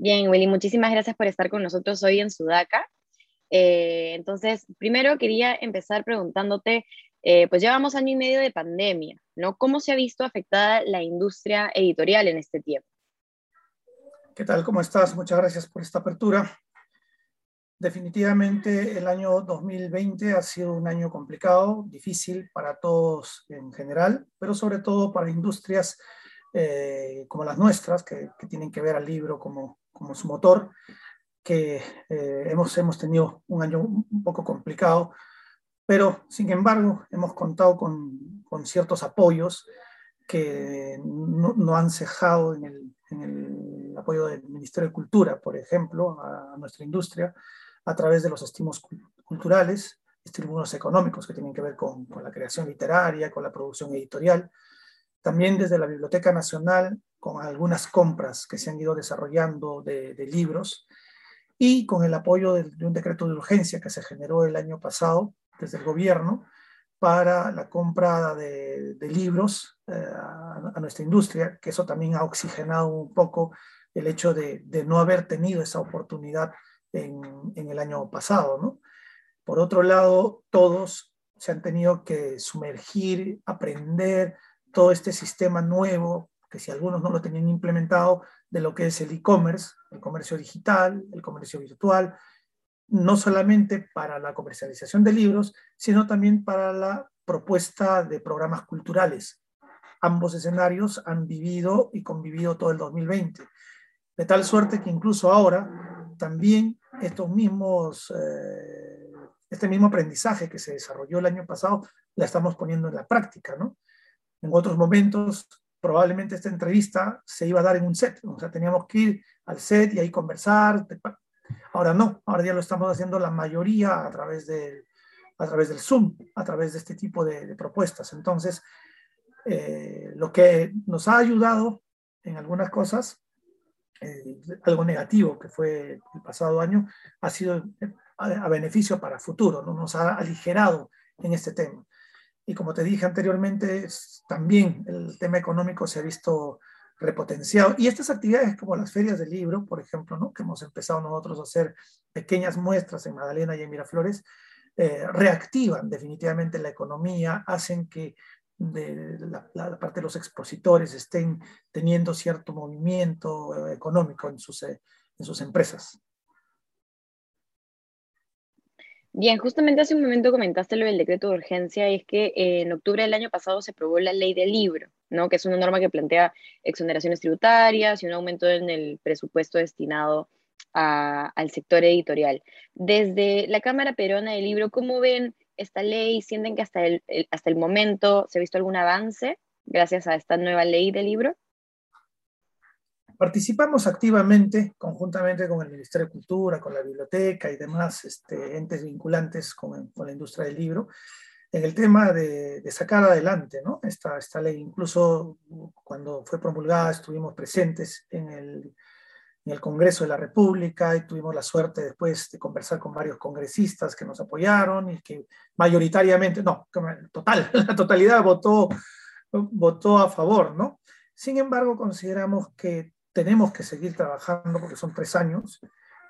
Bien, Willy, muchísimas gracias por estar con nosotros hoy en Sudaca. Eh, entonces, primero quería empezar preguntándote, eh, pues llevamos año y medio de pandemia, ¿no? ¿Cómo se ha visto afectada la industria editorial en este tiempo? ¿Qué tal? ¿Cómo estás? Muchas gracias por esta apertura. Definitivamente el año 2020 ha sido un año complicado, difícil para todos en general, pero sobre todo para industrias eh, como las nuestras, que, tienen que ver al libro como, como su motor, que eh, hemos, hemos tenido un año un poco complicado, pero sin embargo hemos contado con, con ciertos apoyos que no, no han cejado en el, en el, apoyo del Ministerio de Cultura, por ejemplo, a, a nuestra industria, a través de los estímulos culturales, estímulos económicos que tienen que ver con, con, la creación literaria, con la producción editorial. También desde la Biblioteca Nacional, con algunas compras que se han ido desarrollando de, libros y con el apoyo de, un decreto de urgencia que se generó el año pasado desde el gobierno para la compra de, libros eh, a, nuestra industria, que eso también ha oxigenado un poco el hecho de, de no haber tenido esa oportunidad en, en el año pasado. ¿no? Por otro lado, todos se han tenido que sumergir, aprender todo este sistema nuevo, que si algunos no lo tenían implementado, de lo que es el e-commerce, el comercio digital, el comercio virtual, no solamente para la comercialización de libros, sino también para la propuesta de programas culturales. Ambos escenarios han vivido y convivido todo el 2020, de tal suerte que incluso ahora también estos mismos, eh, este mismo aprendizaje que se desarrolló el año pasado, la estamos poniendo en la práctica, ¿no? En otros momentos, probablemente esta entrevista se iba a dar en un set, o sea, teníamos que ir al set y ahí conversar. Ahora no, ahora ya lo estamos haciendo la mayoría a través, de, a través del Zoom, a través de este tipo de, de propuestas. Entonces, eh, lo que nos ha ayudado en algunas cosas eh, algo negativo que fue el pasado año ha sido a, a, beneficio para futuro, ¿no? nos ha aligerado en este tema. Y como te dije anteriormente, también el tema económico se ha visto repotenciado. Y estas actividades como las ferias del libro, por ejemplo, ¿no? que hemos empezado nosotros a hacer pequeñas muestras en Magdalena y en Miraflores, eh, reactivan definitivamente la economía, hacen que la, la, parte de los expositores estén teniendo cierto movimiento económico en sus, en sus empresas. Bien, justamente hace un momento comentaste lo del decreto de urgencia y es que eh, en octubre del año pasado se aprobó la ley del libro, ¿no? que es una norma que plantea exoneraciones tributarias y un aumento en el presupuesto destinado al sector editorial. Desde la Cámara Peruana del Libro, ¿cómo ven esta ley? ¿Sienten que hasta el, hasta el momento se ha visto algún avance gracias a esta nueva ley del libro? Participamos activamente, conjuntamente con el Ministerio de Cultura, con la biblioteca y demás este, entes vinculantes con, con, la industria del libro, en el tema de, de sacar adelante ¿no? esta, esta ley. Incluso cuando fue promulgada estuvimos presentes en el, en el Congreso de la República y tuvimos la suerte después de conversar con varios congresistas que nos apoyaron y que mayoritariamente, no, total, la totalidad votó, votó a favor, ¿no? Sin embargo, consideramos que tenemos que seguir trabajando porque son tres años,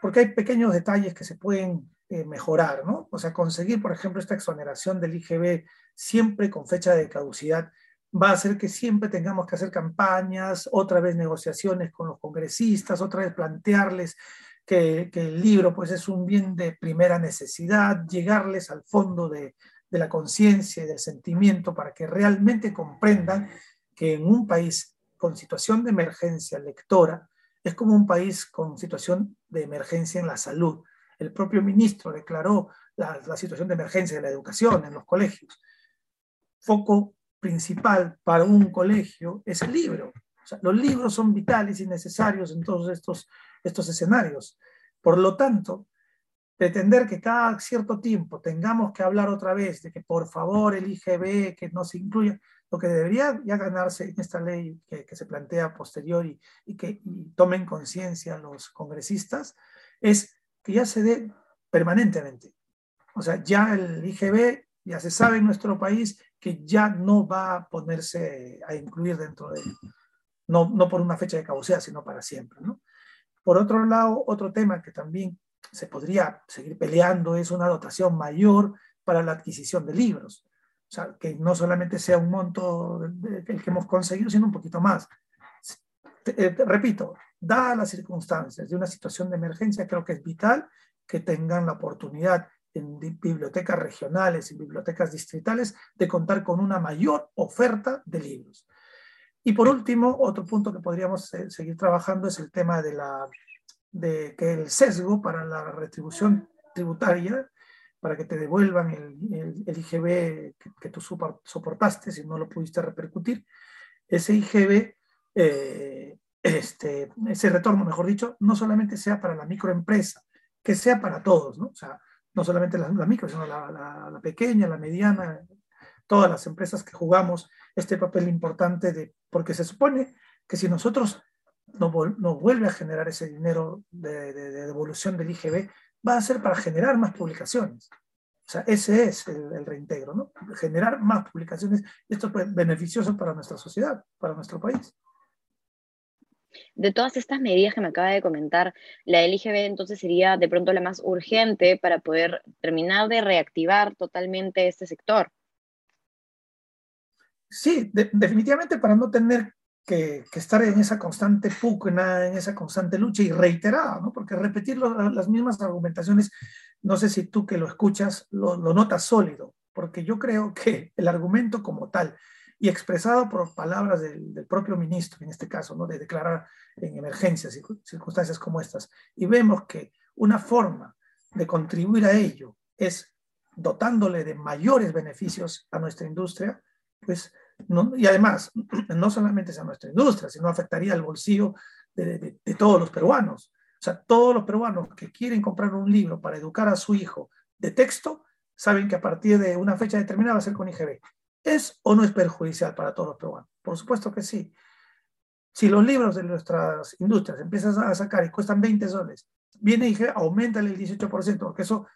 porque hay pequeños detalles que se pueden eh, mejorar, ¿no? O sea, conseguir, por ejemplo, esta exoneración del IGB siempre con fecha de caducidad va a hacer que siempre tengamos que hacer campañas, otra vez negociaciones con los congresistas, otra vez plantearles que, el libro pues es un bien de primera necesidad, llegarles al fondo de, de la conciencia y del sentimiento para que realmente comprendan que en un país con situación de emergencia lectora es como un país con situación de emergencia en la salud. El propio ministro declaró la, situación de emergencia de la educación en los colegios. Foco principal para un colegio es el libro. Los libros son vitales y necesarios en todos estos, estos escenarios. Por lo tanto, pretender que cada cierto tiempo tengamos que hablar otra vez de que por favor el IGB, que no se incluya, lo que debería ya ganarse en esta ley que, se plantea posterior y, y que y tomen conciencia los congresistas, es que ya se dé permanentemente. O sea, ya el IGB ya se sabe en nuestro país que ya no va a ponerse a incluir dentro de, no, no por una fecha de caducidad, sino para siempre. ¿no? Por otro lado, otro tema que también se podría seguir peleando es una dotación mayor para la adquisición de libros. Sea, que no solamente sea un monto el que hemos conseguido, sino un poquito más. Eh, repito, dadas las circunstancias de una situación de emergencia, creo que es vital que tengan la oportunidad en bibliotecas regionales y bibliotecas distritales de contar con una mayor oferta de libros. Y por último, otro punto que podríamos eh, seguir trabajando es el tema de, la, de que el sesgo para la retribución tributaria, para que te devuelvan el, el, IGB que, tú soportaste si no lo pudiste repercutir, ese IGB, eh, este, ese retorno, mejor dicho, no solamente sea para la microempresa, que sea para todos, ¿no? O sea, no solamente la, micro, sino la, la, pequeña, la mediana, todas las empresas que jugamos este papel importante de, porque se supone que si nosotros nos, vuelve a generar ese dinero de, devolución del IGB, va a ser para generar más publicaciones. O sea, ese es el, reintegro, ¿no? Generar más publicaciones. Esto es beneficioso para nuestra sociedad, para nuestro país. De todas estas medidas que me acaba de comentar, la LGB entonces sería de pronto la más urgente para poder terminar de reactivar totalmente este sector. Sí, definitivamente para no tener que, estar en esa constante pugna, en esa constante lucha y reiterada, ¿no? porque repetir las mismas argumentaciones, no sé si tú que lo escuchas lo, lo notas sólido, porque yo creo que el argumento como tal y expresado por palabras del, propio ministro, en este caso, ¿no? de declarar en emergencias, y circunstancias como estas, y vemos que una forma de contribuir a ello es dotándole de mayores beneficios a nuestra industria, pues, no, y además, no solamente a nuestra industria, sino afectaría al bolsillo de, todos los peruanos. O sea, todos los peruanos que quieren comprar un libro para educar a su hijo de texto, saben que a partir de una fecha determinada va a ser con IGB. ¿Es o no es perjudicial para todos los peruanos? Por supuesto que sí. Si los libros de nuestras industrias empiezan a sacar y cuestan 20 soles, viene y aumenta el 18%, porque eso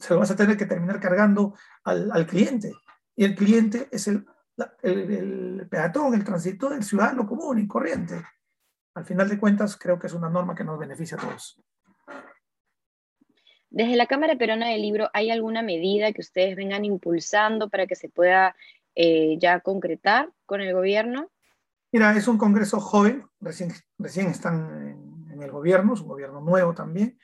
se lo vas a tener que terminar cargando al, cliente. Y el cliente es el, el, peatón, el tránsito, el ciudadano común y corriente. Al final de cuentas, creo que es una norma que nos beneficia a todos. Desde la Cámara Peruana del Libro, ¿hay alguna medida que ustedes vengan impulsando para que se pueda eh, ya concretar con el gobierno? Mira, es un Congreso joven, recién, recién están en, el gobierno, es un gobierno nuevo también.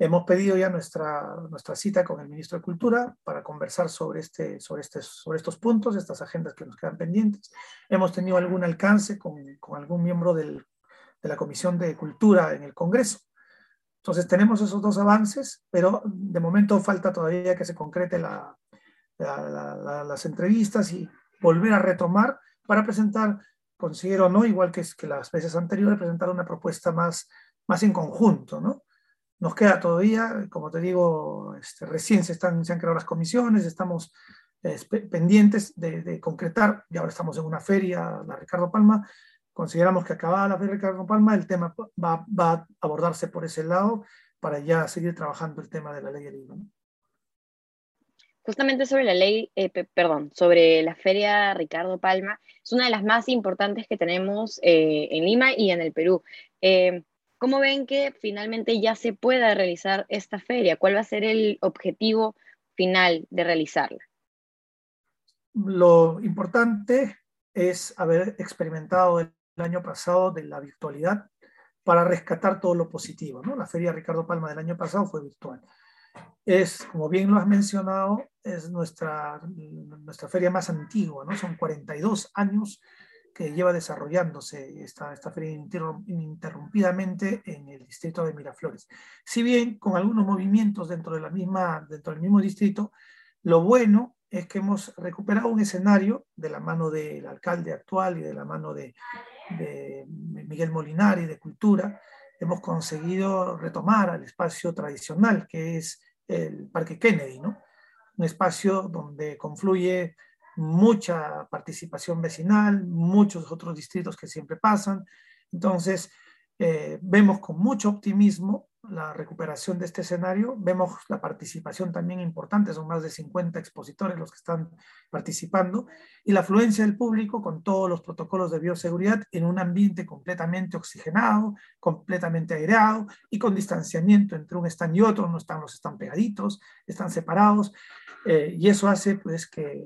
Hemos pedido ya nuestra, nuestra cita con el ministro de Cultura para conversar sobre, este, sobre, este, sobre estos puntos, estas agendas que nos quedan pendientes. Hemos tenido algún alcance con, con algún miembro del, de la Comisión de Cultura en el Congreso. Entonces tenemos esos dos avances, pero de momento falta todavía que se concrete la, las entrevistas y volver a retomar para presentar, considero, ¿no? igual que, que las veces anteriores, presentar una propuesta más, más en conjunto. ¿no? Nos queda todavía, como te digo, este, recién se, están, se han creado las comisiones, estamos pendientes de, de, concretar, y ahora estamos en una feria, la Ricardo Palma, consideramos que acabada la feria Ricardo Palma, el tema va, va, a abordarse por ese lado para ya seguir trabajando el tema de la ley del. ¿no? justamente sobre la ley, eh, perdón, sobre la feria Ricardo Palma, es una de las más importantes que tenemos eh, en Lima y en el Perú. ¿Cómo ven que finalmente ya se pueda realizar esta feria? ¿Cuál va a ser el objetivo final de realizarla? Lo importante es haber experimentado el año pasado de la virtualidad para rescatar todo lo positivo. ¿no? La feria Ricardo Palma del año pasado fue virtual es, como bien lo has mencionado, es nuestra, nuestra feria más antigua, ¿no? Son 42 años que lleva desarrollándose esta, esta feria ininterrumpidamente en el distrito de Miraflores. Si bien con algunos movimientos dentro, de la misma, dentro del mismo distrito, lo bueno es que hemos recuperado un escenario de la mano del alcalde actual y de la mano de, de Miguel Molinari de Cultura, hemos conseguido retomar al espacio tradicional que es el Parque Kennedy. Un espacio donde confluye mucha participación vecinal, muchos otros distritos que siempre pasan. Entonces, eh, vemos con mucho optimismo la recuperación de este escenario. Vemos la participación también importante, son más de 50 expositores los que están participando, y la afluencia del público con todos los protocolos de bioseguridad en un ambiente completamente oxigenado, completamente aireado y con distanciamiento entre un stand y otro, no están los están pegaditos, están separados, eh, y eso hace pues que,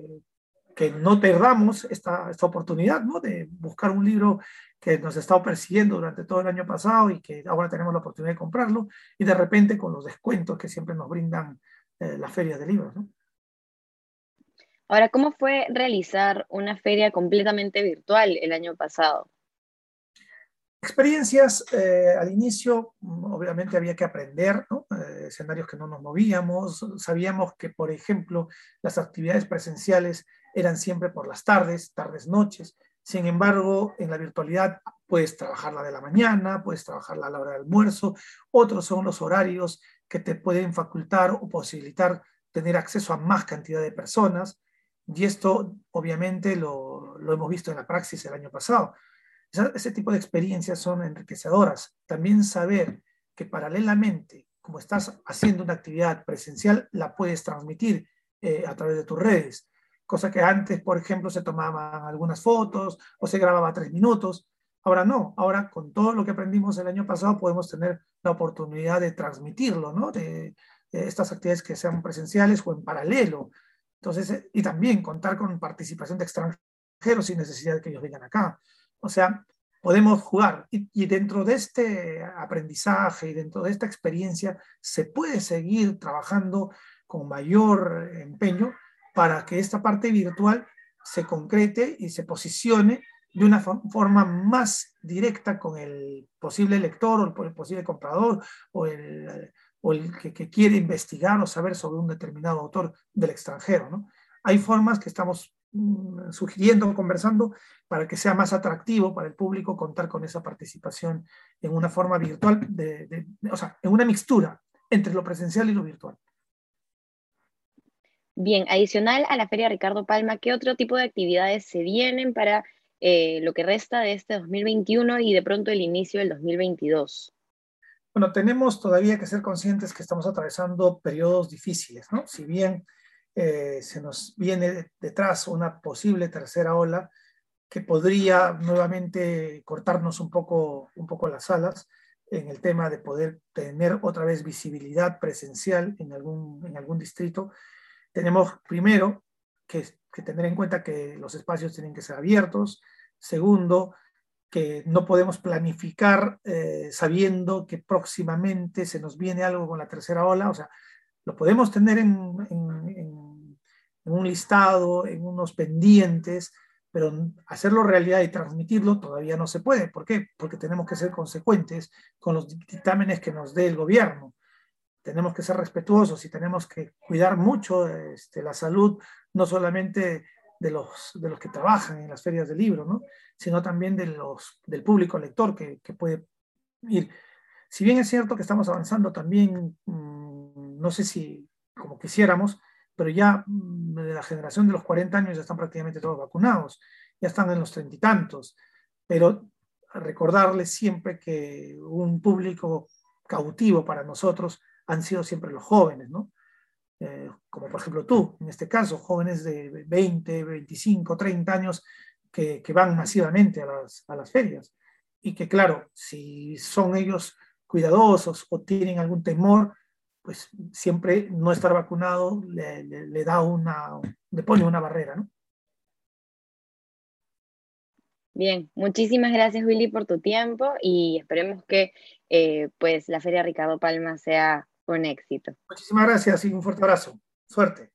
que no perdamos esta, esta oportunidad ¿no? de buscar un libro que nos ha estado persiguiendo durante todo el año pasado y que ahora tenemos la oportunidad de comprarlo, y de repente con los descuentos que siempre nos brindan eh, las ferias de libros. ¿no? Ahora, ¿cómo fue realizar una feria completamente virtual el año pasado? Experiencias, eh, al inicio obviamente había que aprender, ¿no? Escenarios que no nos movíamos, sabíamos que, por ejemplo, las actividades presenciales eran siempre por las tardes, tardes, noches, sin embargo, en la virtualidad puedes trabajarla de la mañana, puedes trabajarla a la hora del almuerzo, otros son los horarios que te pueden facultar o posibilitar tener acceso a más cantidad de personas, y esto obviamente lo, hemos visto en la praxis el año pasado. Ese tipo de experiencias son enriquecedoras. También saber que paralelamente, como estás haciendo una actividad presencial, la puedes transmitir eh, a través de tus redes cosa que antes, por ejemplo, se tomaban algunas fotos o se grababa tres minutos. Ahora no, ahora con todo lo que aprendimos el año pasado podemos tener la oportunidad de transmitirlo, ¿no? De, estas actividades que sean presenciales o en paralelo. Entonces, eh, y también contar con participación de extranjeros sin necesidad de que ellos vengan acá. O sea, podemos jugar y, dentro de este aprendizaje y dentro de esta experiencia se puede seguir trabajando con mayor empeño para que esta parte virtual se concrete y se posicione de una forma más directa con el posible lector o el posible comprador o el, o el que, quiere investigar o saber sobre un determinado autor del extranjero. ¿no? Hay formas que estamos sugiriendo, conversando, para que sea más atractivo para el público contar con esa participación en una forma virtual, de, o sea, en una mixtura entre lo presencial y lo virtual. Bien, adicional a la Feria Ricardo Palma, ¿qué otro tipo de actividades se vienen para eh, lo que resta de este 2021 y de pronto el inicio del 2022? Bueno, tenemos todavía que ser conscientes que estamos atravesando periodos difíciles, ¿no? Si bien eh, se nos viene detrás una posible tercera ola que podría nuevamente cortarnos un poco, un poco las alas en el tema de poder tener otra vez visibilidad presencial en algún, en algún distrito, tenemos primero que, tener en cuenta que los espacios tienen que ser abiertos. Segundo, que no podemos planificar eh, sabiendo que próximamente se nos viene algo con la tercera ola. O sea, lo podemos tener en, un listado, en unos pendientes, pero hacerlo realidad y transmitirlo todavía no se puede. ¿Por qué? Porque tenemos que ser consecuentes con los dictámenes que nos dé el gobierno tenemos que ser respetuosos y tenemos que cuidar mucho este, la salud, no solamente de los, de los que trabajan en las ferias de libro, ¿no? sino también de los, del público lector que, que puede ir. Si bien es cierto que estamos avanzando también, mm, no sé si como quisiéramos, pero ya mm, de la generación de los 40 años ya están prácticamente todos vacunados, ya están en los treinta y tantos, pero recordarles siempre que un público cautivo para nosotros han sido siempre los jóvenes, ¿no? Eh, como por ejemplo tú, en este caso, jóvenes de 20, 25, 30 años que, que van masivamente a las, a las, ferias. Y que claro, si son ellos cuidadosos o tienen algún temor, pues siempre no estar vacunado le, le, da una, le pone una barrera, ¿no? Bien, muchísimas gracias Willy por tu tiempo y esperemos que eh, pues la Feria Ricardo Palma sea un éxito. Muchísimas gracias y un fuerte abrazo. Suerte.